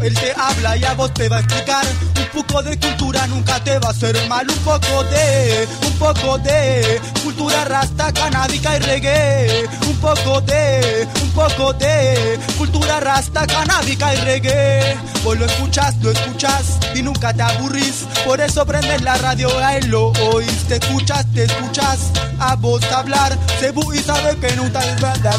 él te habla y a vos te va a explicar. Un poco de cultura nunca te va a hacer mal. Un poco de, un poco de cultura rasta, canábica y reggae. Un poco de, un poco de cultura rasta, canábica y reggae. Vos lo escuchas, lo escuchas y nunca te aburrís. Por eso prendes la radio, a él lo oís. Te escuchas, te escuchas a vos hablar. Cebu y sabe que nunca es verdad.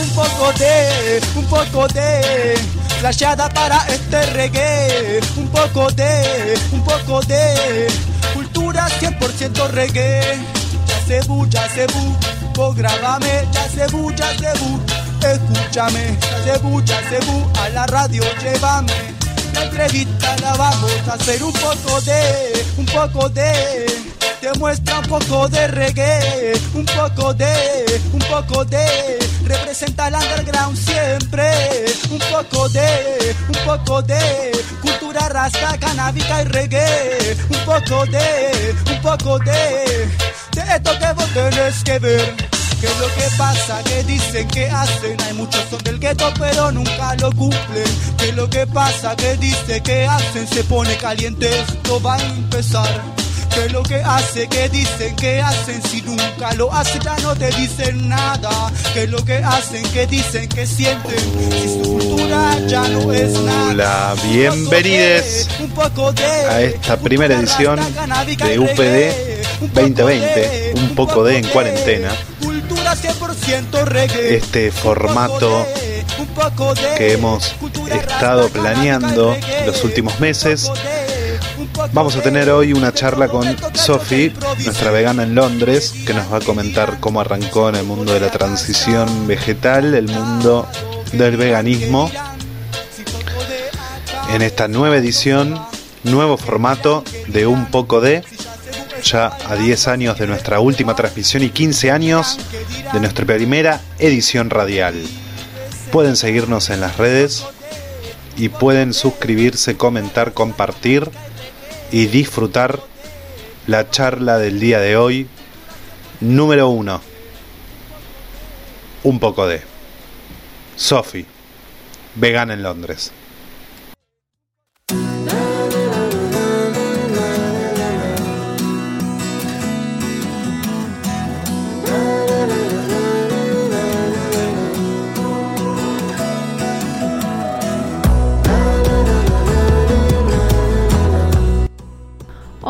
Un poco de, un poco de flasheada para este reggae. Un poco de, un poco de cultura 100% reggae. Ya cebu, ya cebu, vos grábame, ya cebu, ya cebu. Escúchame, ya cebu, ya cebu, a la radio llévame. La entrevista la vamos a hacer un poco de, un poco de te muestra un poco de reggae, un poco de, un poco de, representa el underground siempre, un poco de, un poco de, cultura rasta, canábica y reggae, un poco de, un poco de, de esto que vos tenés que ver. ¿Qué es lo que pasa? Que dicen que hacen? Hay muchos son del gueto pero nunca lo cumplen. ¿Qué es lo que pasa? Que dicen que hacen? Se pone caliente, esto va a empezar. ¿Qué es lo que hace? ¿Qué dicen? ¿Qué hacen? Si nunca lo hacen ya no te dicen nada. ¿Qué es lo que hacen? ¿Qué dicen? ¿Qué sienten? Si su cultura ya no es nada. Hola, bienvenidos a esta primera edición de UPD 2020, un poco de en cuarentena. Este formato que hemos estado planeando los últimos meses Vamos a tener hoy una charla con Sophie, nuestra vegana en Londres, que nos va a comentar cómo arrancó en el mundo de la transición vegetal, el mundo del veganismo. En esta nueva edición, nuevo formato de Un poco de, ya a 10 años de nuestra última transmisión y 15 años de nuestra primera edición radial. Pueden seguirnos en las redes y pueden suscribirse, comentar, compartir y disfrutar la charla del día de hoy. Número uno. Un poco de. Sophie, vegana en Londres.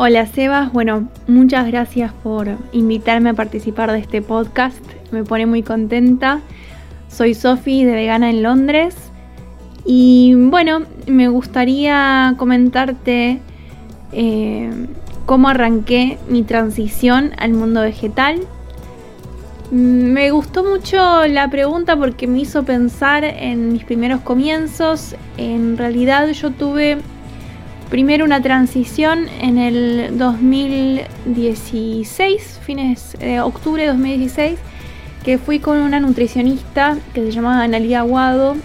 Hola Sebas, bueno, muchas gracias por invitarme a participar de este podcast, me pone muy contenta. Soy Sofi de Vegana en Londres y bueno, me gustaría comentarte eh, cómo arranqué mi transición al mundo vegetal. Me gustó mucho la pregunta porque me hizo pensar en mis primeros comienzos. En realidad yo tuve Primero una transición en el 2016, fines de octubre de 2016, que fui con una nutricionista que se llamaba Analia Aguado,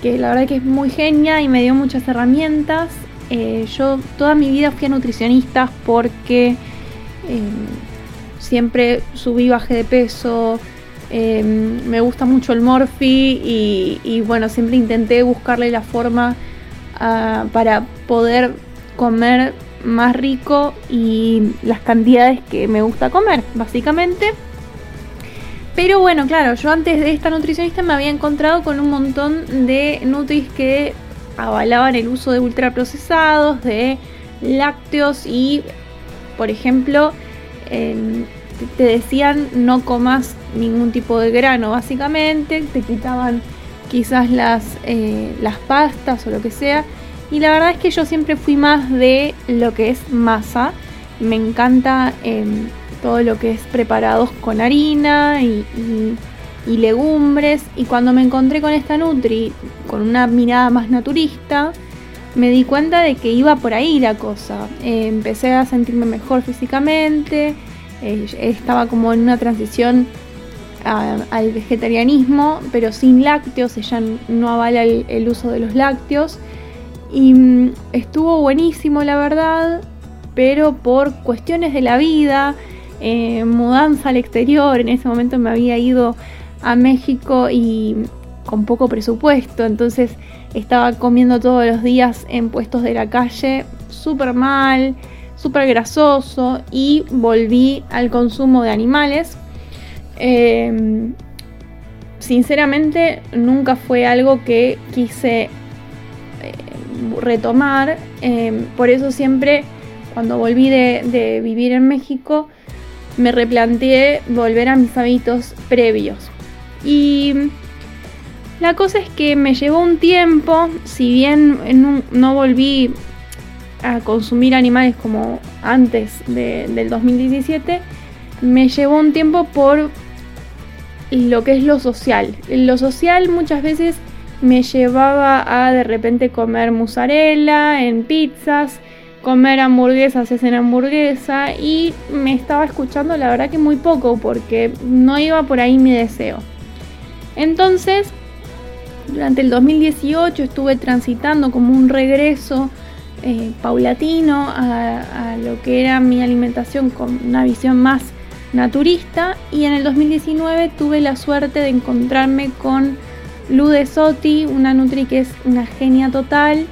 que la verdad que es muy genia y me dio muchas herramientas. Eh, yo toda mi vida fui a nutricionistas porque eh, siempre subí, bajé de peso, eh, me gusta mucho el morfi y, y, bueno, siempre intenté buscarle la forma para poder comer más rico y las cantidades que me gusta comer, básicamente. Pero bueno, claro, yo antes de esta nutricionista me había encontrado con un montón de nutris que avalaban el uso de ultraprocesados, de lácteos y, por ejemplo, em, te decían no comas ningún tipo de grano, básicamente, te quitaban quizás las, eh, las pastas o lo que sea. Y la verdad es que yo siempre fui más de lo que es masa. Me encanta em, todo lo que es preparados con harina y, legumbres. Y cuando me encontré con esta Nutri, con una mirada más naturista, me di cuenta de que iba por ahí la cosa. Eh, empecé a sentirme mejor físicamente. Eh, estaba como en una transición al vegetarianismo, pero sin lácteos, ella no avala el, uso de los lácteos. Y mm, estuvo buenísimo, la verdad, pero por cuestiones de la vida, eh, mudanza al exterior, en ese momento me había ido a México y con poco presupuesto, entonces estaba comiendo todos los días en puestos de la calle, súper mal, súper grasoso y volví al consumo de animales Em, sinceramente nunca fue algo que quise eh, retomar, em, por eso siempre cuando volví de, vivir en México me replanteé volver a mis hábitos previos. Y la cosa es que me llevó un tiempo, si bien no volví a consumir animales como antes del 2017, me llevó un tiempo por lo que es lo social. Lo social muchas veces me llevaba a de repente comer mozzarella en pizzas, comer hamburguesas en hamburguesa y me estaba escuchando la verdad que muy poco porque no iba por ahí mi deseo. Entonces, durante el 2018 estuve transitando como un regreso eh, paulatino a lo que era mi alimentación con una visión más naturista y en el 2019 tuve la suerte de encontrarme con Lude Sotti, una Nutri que es una genia total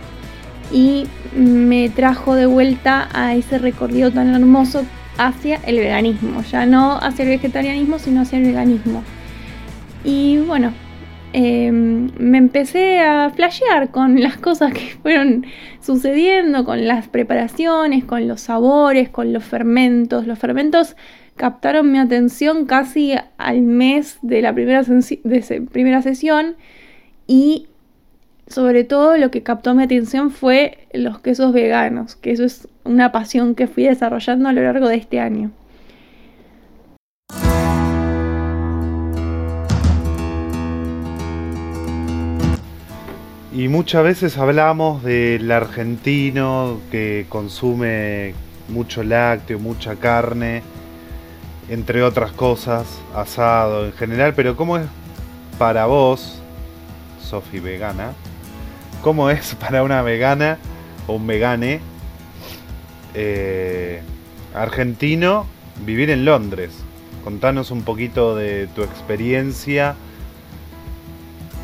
y me trajo de vuelta a ese recorrido tan hermoso hacia el veganismo, ya no hacia el vegetarianismo, sino hacia el veganismo. Y bueno, em, me empecé a flashear con las cosas que fueron sucediendo, con las preparaciones, con los sabores, con los fermentos. Los fermentos captaron mi atención casi al mes de la primera, primera sesión y sobre todo lo que captó mi atención fue los quesos veganos, que eso es una pasión que fui desarrollando a lo largo de este año. Y muchas veces hablamos del argentino que consume mucho lácteo, mucha carne, entre otras cosas, asado en general, pero ¿cómo es para vos, Sofi vegana? ¿Cómo es para una vegana o un vegane eh, argentino vivir en Londres? Contanos un poquito de tu experiencia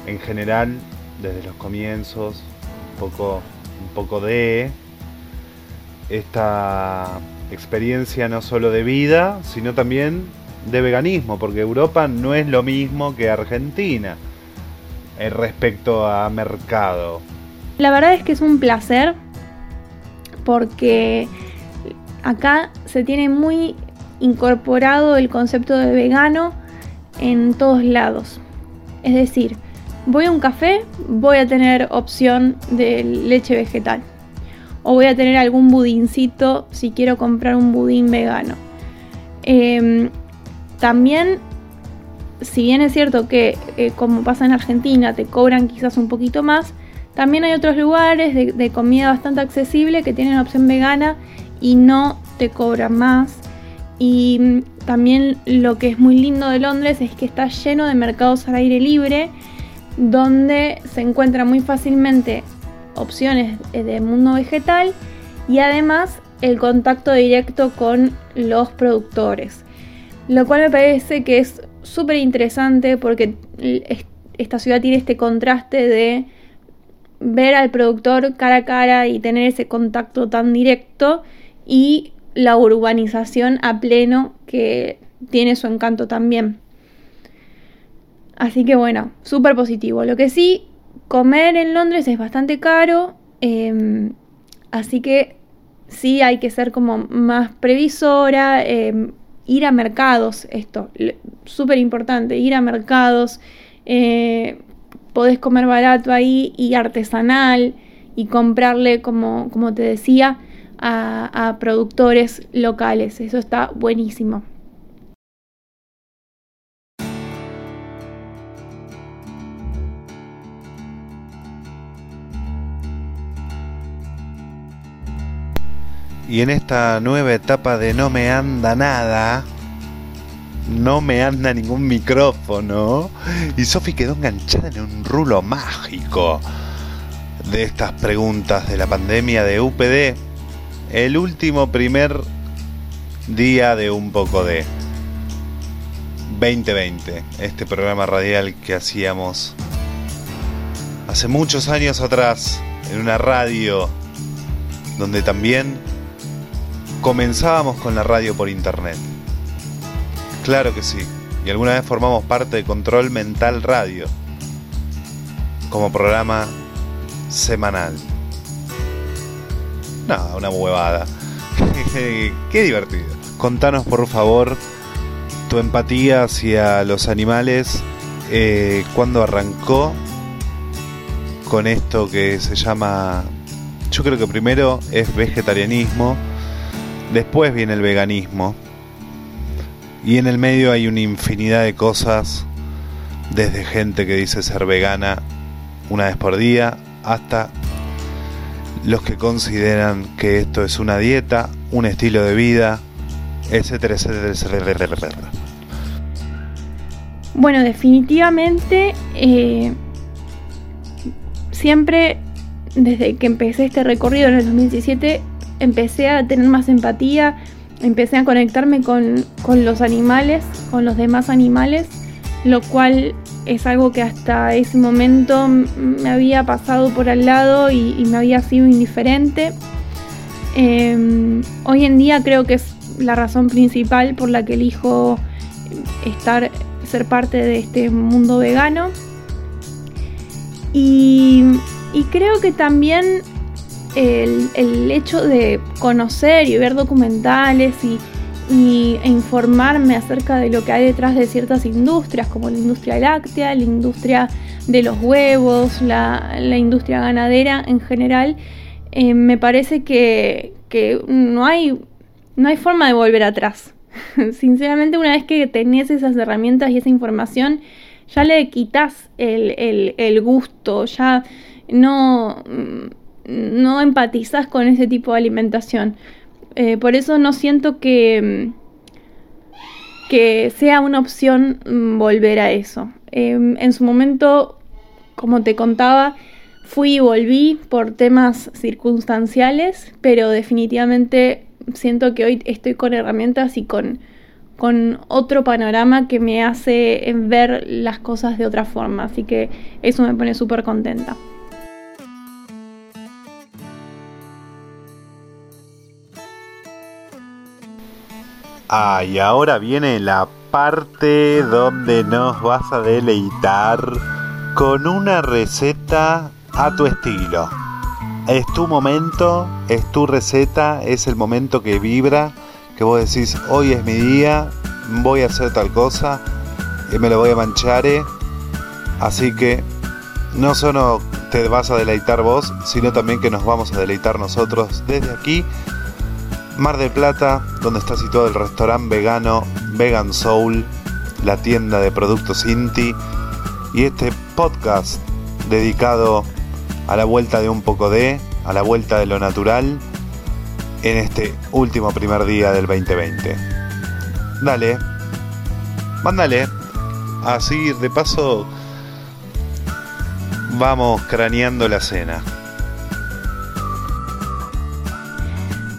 en general, desde los comienzos, un poco, un poco de esta experiencia no solo de vida, sino también de veganismo, porque Europa no es lo mismo que Argentina eh, respecto a mercado. La verdad es que es un placer porque acá se tiene muy incorporado el concepto de vegano en todos lados. Es decir, voy a un café, voy a tener opción de leche vegetal o voy a tener algún budincito si quiero comprar un budín vegano. Em, también, si bien es cierto que eh, como pasa en Argentina te cobran quizás un poquito más, también hay otros lugares de, de comida bastante accesible que tienen opción vegana y no te cobran más. Y mm, también lo que es muy lindo de Londres es que está lleno de mercados al aire libre donde se encuentra muy fácilmente opciones de mundo vegetal y además el contacto directo con los productores. Lo cual me parece que es súper interesante porque esta ciudad tiene este contraste de ver al productor cara a cara y tener ese contacto tan directo y la urbanización a pleno que tiene su encanto también. Así que bueno, súper positivo. Lo que sí Comer en Londres es bastante caro, em, así que sí hay que ser como más previsora, em, ir a mercados, esto, súper importante, ir a mercados, eh, podés comer barato ahí y artesanal y comprarle, como, como te decía, a productores locales, eso está buenísimo. Y en esta nueva etapa de No me anda nada, no me anda ningún micrófono. Y Sofi quedó enganchada en un rulo mágico de estas preguntas de la pandemia de UPD. El último primer día de un poco de 2020, este programa radial que hacíamos hace muchos años atrás en una radio donde también comenzábamos con la radio por internet. Claro que sí, y alguna vez formamos parte de Control Mental Radio como programa semanal. No, una huevada. Qué divertido. Contanos por favor tu empatía hacia los animales, eh, cuando arrancó con esto que se llama, yo creo que primero es vegetarianismo, después viene el veganismo, y en el medio hay una infinidad de cosas, desde gente que dice ser vegana una vez por día, hasta los que consideran que esto es una dieta, un estilo de vida, etcétera, etcétera, etcétera. Bueno, definitivamente eh, siempre desde que empecé este recorrido en el 2017 empecé a tener más empatía, empecé a conectarme con, los animales, con los demás animales, lo cual es algo que hasta ese momento me había pasado por al lado y, me había sido indiferente. Em, hoy en día creo que es la razón principal por la que elijo estar, ser parte de este mundo vegano. Y, creo que también el, hecho de conocer y ver documentales y, e informarme acerca de lo que hay detrás de ciertas industrias, como la industria láctea, la industria de los huevos, la, industria ganadera en general, eh, me parece que, que no hay no hay forma de volver atrás. Sinceramente, una vez que tenés esas herramientas y esa información, ya le quitas el, gusto, ya no, no empatizas con ese tipo de alimentación. Eh, por eso no siento que, que sea una opción mm, volver a eso. Em, en su momento, como te contaba, fui y volví por temas circunstanciales, pero definitivamente siento que hoy estoy con herramientas y con, con otro panorama que me hace ver las cosas de otra forma. Así que eso me pone súper contenta. Ah, y ahora viene la parte donde nos vas a deleitar con una receta a tu estilo es tu momento, es tu receta, es el momento que vibra, que vos decís, hoy es mi día, voy a hacer tal cosa, y me lo voy a manchar. Eh". Así que no solo te vas a deleitar vos, sino también que nos vamos a deleitar nosotros desde aquí. Mar del Plata, donde está situado el restaurante vegano Vegan Soul, la tienda de productos Inti, y este podcast dedicado a la vuelta de un poco de, a la vuelta de lo natural en este último primer día del 2020. Dale, mándale. Así de paso vamos craneando la cena.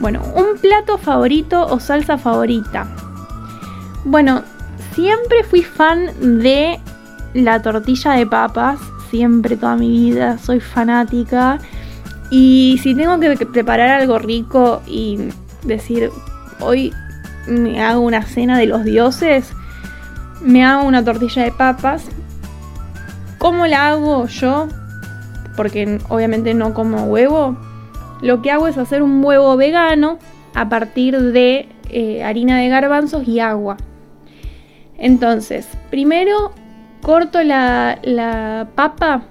Bueno, un plato favorito o salsa favorita. Bueno, siempre fui fan de la tortilla de papas siempre, toda mi vida, soy fanática. Y si tengo que preparar algo rico y decir, hoy me hago una cena de los dioses, me hago una tortilla de papas. ¿Cómo la hago yo? Porque obviamente no como huevo. Lo que hago es hacer un huevo vegano a partir de eh, harina de garbanzos y agua. Entonces, primero corto la, papa,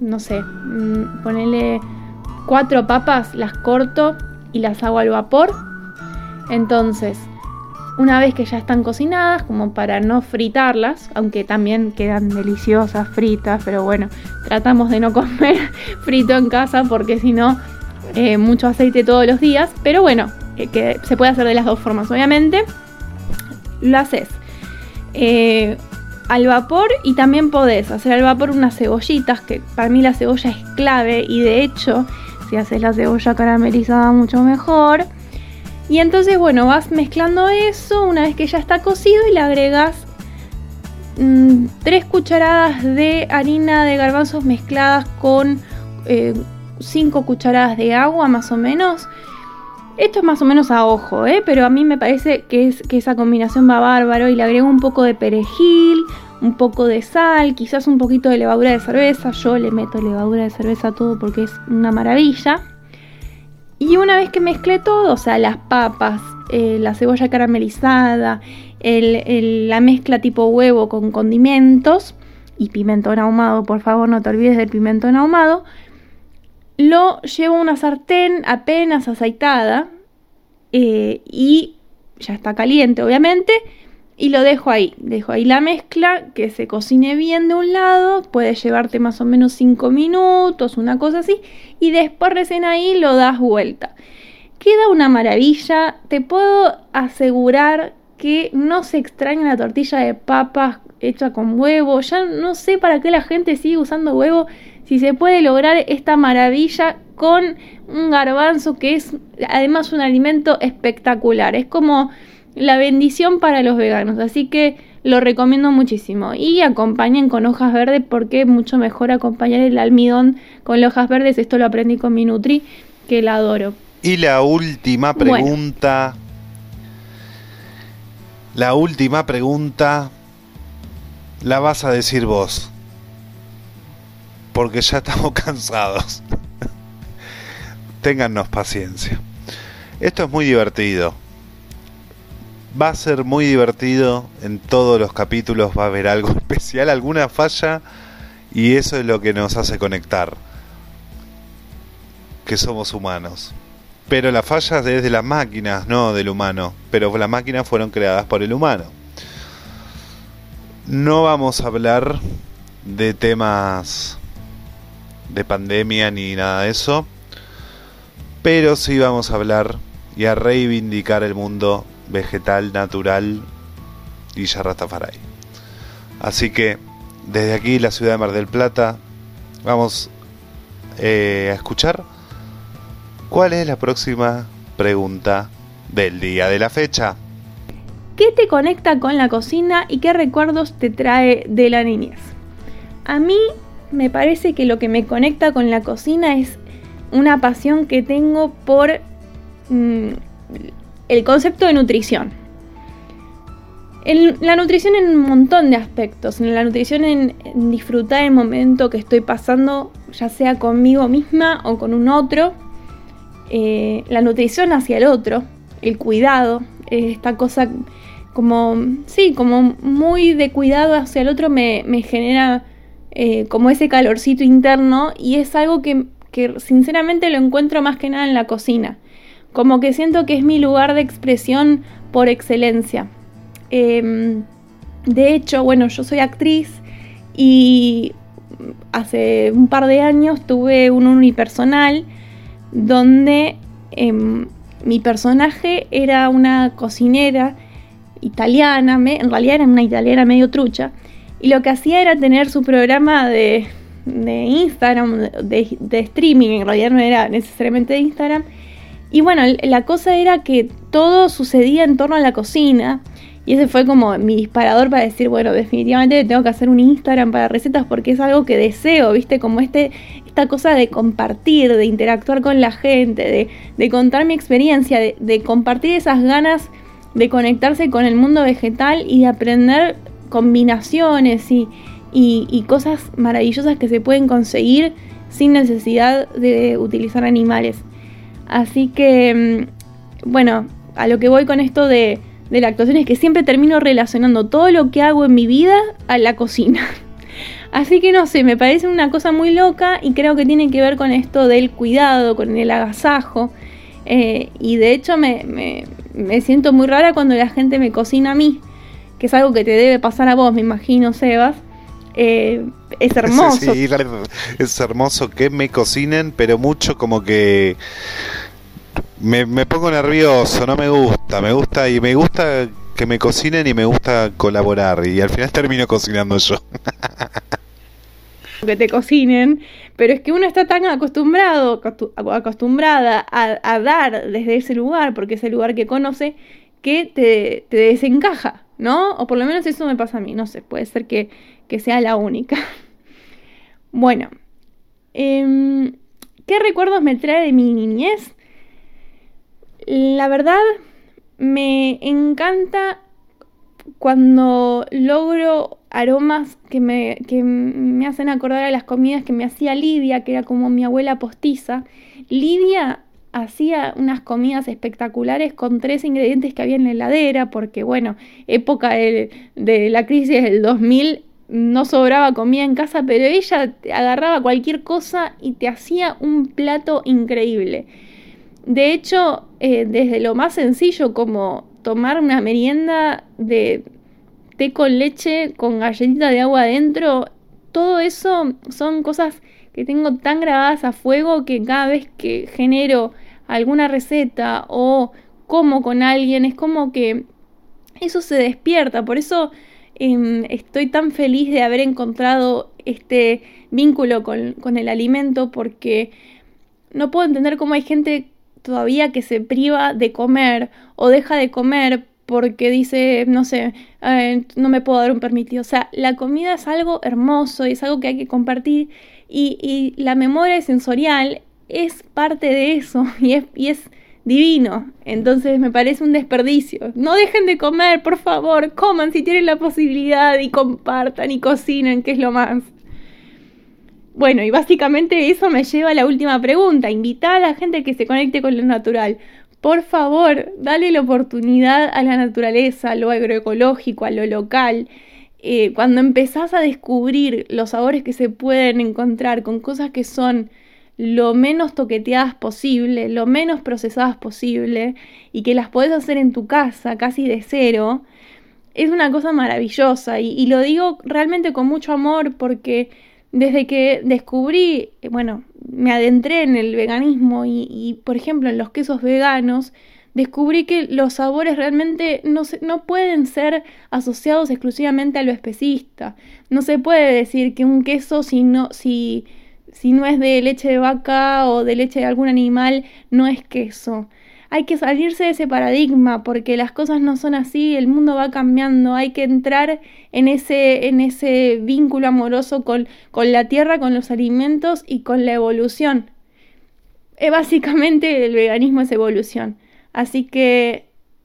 no sé, mm, ponele cuatro papas, las corto y las hago al vapor. Entonces, una vez que ya están cocinadas, como para no fritarlas, aunque también quedan deliciosas fritas, pero bueno, tratamos de no comer frito en casa porque si no, eh, mucho aceite todos los días. Pero bueno, que se puede hacer de las dos formas, obviamente. Lo haces eh, al vapor y también podés hacer al vapor unas cebollitas, que para mí la cebolla es clave y de hecho si haces la cebolla caramelizada mucho mejor. Y entonces bueno, vas mezclando eso una vez que ya está cocido y le agregas 3 mm, cucharadas de harina de garbanzos mezcladas con 5 eh, cucharadas de agua más o menos. Esto es más o menos a ojo, ¿eh? pero a mí me parece que, es, que esa combinación va bárbaro y le agrego un poco de perejil, un poco de sal, quizás un poquito de levadura de cerveza. Yo le meto levadura de cerveza a todo porque es una maravilla. Y una vez que mezclé todo, o sea, las papas, eh, la cebolla caramelizada, la mezcla tipo huevo con condimentos y pimentón ahumado, por favor no te olvides del pimentón ahumado, lo llevo a una sartén apenas aceitada eh, y ya está caliente obviamente y lo dejo ahí, dejo ahí la mezcla que se cocine bien de un lado, puede llevarte más o menos 5 minutos, una cosa así, y después recién ahí lo das vuelta. Queda una maravilla, te puedo asegurar que no se extraña la tortilla de papas hecha con huevo. Ya no sé para qué la gente sigue usando huevo si se puede lograr esta maravilla con un garbanzo que es además un alimento espectacular. Es como la bendición para los veganos, así que lo recomiendo muchísimo. Y acompañen con hojas verdes porque es mucho mejor acompañar el almidón con hojas verdes. Esto lo aprendí con mi Nutri, que la adoro. Y la última pregunta. La última pregunta la vas a decir vos. Porque ya estamos cansados. Téngannos paciencia. Esto es muy divertido. Va a ser muy divertido. En todos los capítulos va a haber algo especial, alguna falla. Y eso es lo que nos hace conectar. Que somos humanos. Pero la falla es de las máquinas, no del humano. Pero las máquinas fueron creadas por el humano. No vamos a hablar de temas de pandemia ni nada de eso. Pero sí vamos a hablar y a reivindicar el mundo vegetal, natural y Rastafari. Así que desde aquí, la ciudad de Mar del Plata, vamos eh, a escuchar ¿Cuál es la próxima pregunta del día de la fecha? ¿Qué te conecta con la cocina y qué recuerdos te trae de la niñez? A mí me parece que lo que me conecta con la cocina es una pasión que tengo por mm, el concepto de nutrición. La nutrición en un montón de aspectos, en la nutrición en, disfrutar el momento que estoy pasando, ya sea conmigo misma o con un otro, eh, la nutrición hacia el otro, el cuidado, esta cosa como, sí, como muy de cuidado hacia el otro me, genera eh, como ese calorcito interno y es algo que, sinceramente lo encuentro más que nada en la cocina. Como que siento que es mi lugar de expresión por excelencia. Em, de hecho, bueno, yo soy actriz y hace un par de años tuve un unipersonal donde em, mi personaje era una cocinera italiana, en realidad era una italiana medio trucha, y lo que hacía era tener su programa de, Instagram, de, de, streaming, en realidad no era necesariamente de Instagram. Y bueno, la cosa era que todo sucedía en torno a la cocina. Y ese fue como mi disparador para decir, bueno, definitivamente tengo que hacer un Instagram para recetas porque es algo que deseo, ¿viste? Como este, esta cosa de compartir, de interactuar con la gente, de, contar mi experiencia, de, compartir esas ganas de conectarse con el mundo vegetal y de aprender combinaciones y, y cosas maravillosas que se pueden conseguir sin necesidad de utilizar animales. Así que, mm, bueno, a lo que voy con esto de de la actuación es que siempre termino relacionando todo lo que hago en mi vida a la cocina. Así que no sé, me parece una cosa muy loca y creo que tiene que ver con esto del cuidado, con el agasajo. Eh, y de hecho me, siento muy rara cuando la gente me cocina a mí, que es algo que te debe pasar a vos, me imagino, Sebas. Eh, es hermoso. es hermoso que me cocinen, pero mucho como que me, pongo nervioso, no me gusta, me gusta y me gusta que me cocinen y me gusta colaborar y al final termino cocinando yo. que te cocinen, pero es que uno está tan acostumbrado, acostumbrada a, dar desde ese lugar, porque es el lugar que conoce, que te, desencaja, ¿no? O por lo menos eso me pasa a mí, no sé, puede ser que, sea la única. Bueno, em, ¿qué recuerdos me trae de mi niñez? La verdad, me encanta cuando logro aromas que me, me hacen acordar a las comidas que me hacía Lidia, que era como mi abuela postiza. Lidia hacía unas comidas espectaculares con tres ingredientes que había en la heladera, porque bueno, época de, la crisis del 2000 no sobraba comida en casa, pero ella agarraba cualquier cosa y te hacía un plato increíble. De hecho, eh, desde lo más sencillo como tomar una merienda de té con leche con galletita de agua adentro, todo eso son cosas que tengo tan grabadas a fuego que cada vez que genero alguna receta o como con alguien, es como que eso se despierta. Por eso em, estoy tan feliz de haber encontrado este vínculo con, el alimento porque no puedo entender cómo hay gente todavía que se priva de comer o deja de comer porque dice, no sé, no me puedo dar un permitido. O sea, la comida es algo hermoso y es algo que hay que compartir y, la memoria sensorial es parte de eso y es, y es divino. Entonces me parece un desperdicio. No dejen de comer, por favor, coman si tienen la posibilidad y compartan y cocinen, que es lo más. Bueno, y básicamente eso me lleva a la última pregunta. Invitar a la gente que se conecte con lo natural. Por favor, dale la oportunidad a la naturaleza, a lo agroecológico, a lo local. Eh, cuando empezás a descubrir los sabores que se pueden encontrar con cosas que son lo menos toqueteadas posible, lo menos procesadas posible, y que las podés hacer en tu casa, casi de cero, es una cosa maravillosa. y lo digo realmente con mucho amor porque desde que descubrí, bueno, me adentré en el veganismo y, por ejemplo, en los quesos veganos, descubrí que los sabores realmente no, no pueden ser asociados exclusivamente a lo especista. No se puede decir que un queso, si no, si, si no es de leche de vaca o de leche de algún animal, no es queso hay que salirse de ese paradigma porque las cosas no son así, el mundo va cambiando, hay que entrar en ese, en ese vínculo amoroso con, con la tierra, con los alimentos y con la evolución. Eh, básicamente el veganismo es evolución. Así que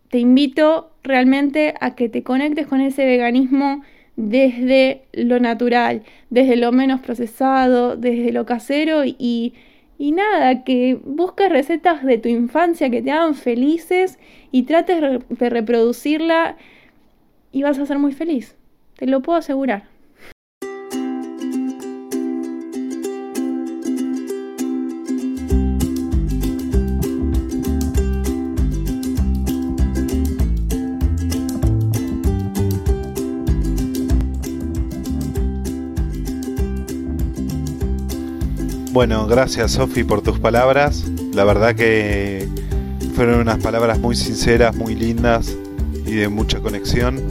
te invito realmente a que te conectes con ese veganismo desde lo natural, desde lo menos procesado, desde lo casero y y nada, que busques recetas de tu infancia que te hagan felices y trates de reproducirla y vas a ser muy feliz. Te lo puedo asegurar. Bueno, gracias Sofi por tus palabras. La verdad que fueron unas palabras muy sinceras, muy lindas y de mucha conexión.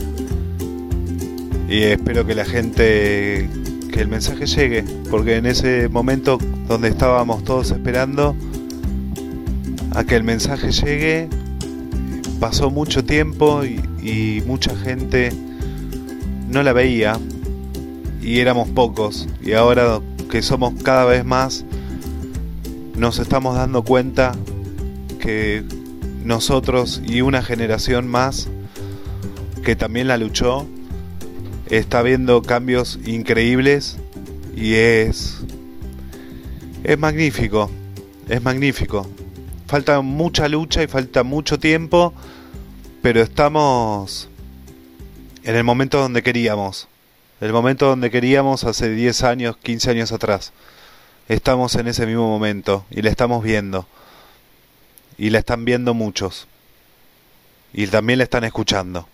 Y espero que la gente, que el mensaje llegue, porque en ese momento donde estábamos todos esperando a que el mensaje llegue, pasó mucho tiempo y, y mucha gente no la veía y éramos pocos. Y ahora que somos cada vez más, nos estamos dando cuenta que nosotros y una generación más que también la luchó, está viendo cambios increíbles y es es magnífico, es magnífico. Falta mucha lucha y falta mucho tiempo, pero estamos en el momento donde queríamos el momento donde queríamos hace 10 años, 15 años atrás. Estamos en ese mismo momento y la estamos viendo. Y la están viendo muchos. Y también la están escuchando.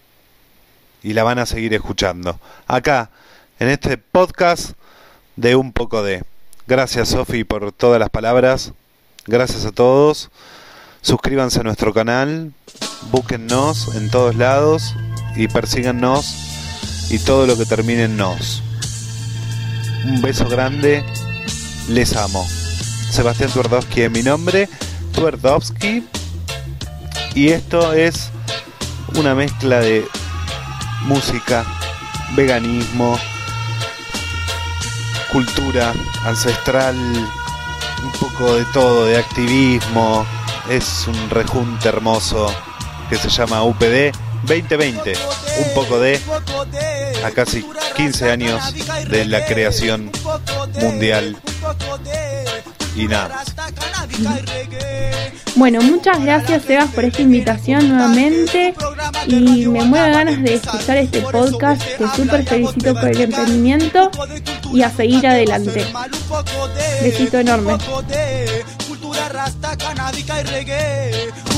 Y la van a seguir escuchando. Acá, en este podcast de Un poco de. Gracias Sofi por todas las palabras. Gracias a todos. Suscríbanse a nuestro canal. Búsquennos en todos lados y persíganos y todo lo que termine en nos. Un beso grande, les amo. Sebastián Twardowski es mi nombre, Twardowski, y esto es una mezcla de música, veganismo, cultura ancestral, un poco de todo, de activismo. Es un rejunte hermoso que se llama UPD 2020. Un poco de a casi 15 años de la creación mundial. Y nada. Bueno, muchas gracias Sebas por esta invitación nuevamente y me muero ganas de escuchar este podcast. Te súper felicito por el emprendimiento y a seguir adelante. Besito enorme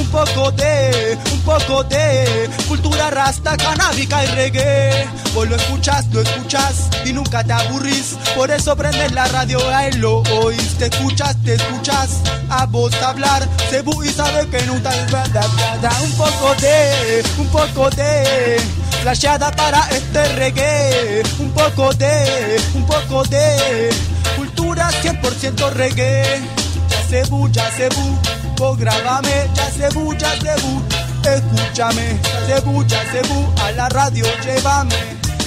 y. Un poco de, un poco de cultura rasta, canábica y reggae. Vos lo escuchas, lo escuchas y nunca te aburrís. Por eso prendes la radio, él lo oís. Te escuchas, te escuchas a vos hablar. Se y sabe que nunca es verdad. Un poco de, un poco de flasheada para este reggae. Un poco de, un poco de cultura 100% reggae se bu, ya se bu, ya se bu, escúchame, ya se bu, ya se bu, a la radio llévame,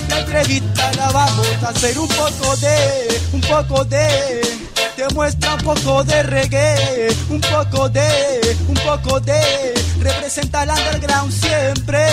la entrevista la vamos a hacer un poco de, un poco de, te muestra un poco de reggae, un poco de, un poco de, representa el underground siempre,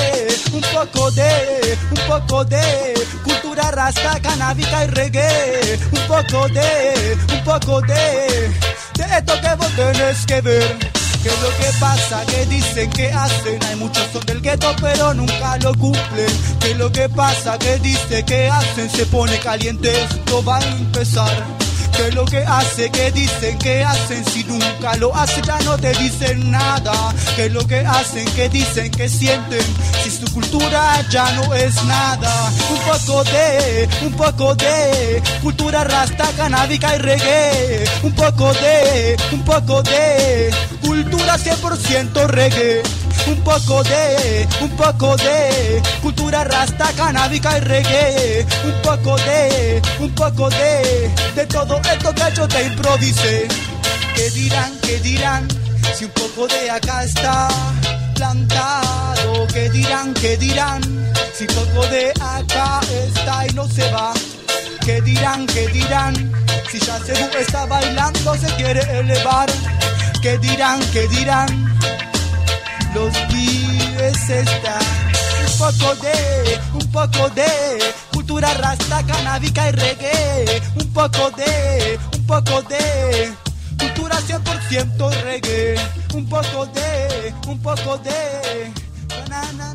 un poco de, un poco de, cultura rasta, canábica y reggae, un poco de, un poco de de esto que vos tenés que ver. ¿Qué es lo que pasa? Que dicen que hacen. Hay muchos son del gueto, pero nunca lo cumplen. ¿Qué es lo que pasa? Que dicen que hacen. Se pone caliente, esto va a empezar. ¿Qué es lo que hace? Que dicen que hacen? Si nunca lo hacen ya no te dicen nada. ¿Qué es lo que hacen? Que dicen que sienten? Si su cultura ya no es nada. Un poco de, un poco de cultura rasta, canábica y reggae. Un poco de, un poco de cultura 100% reggae un poco de, un poco de cultura rasta, canábica y reggae, un poco de, un poco de, de todo esto que yo te improvisé. ¿Qué dirán, qué dirán? Si un poco de acá está plantado, ¿qué dirán, qué dirán? Si poco de acá está y no se va, ¿qué dirán, qué dirán? Si ya se está bailando, se quiere elevar, ¿qué dirán, qué dirán? Los pibes están. Un poco de, un poco de cultura rasta, canábica y reggae. Un poco de, un poco de cultura 100% reggae. Un poco de, un poco de. Na,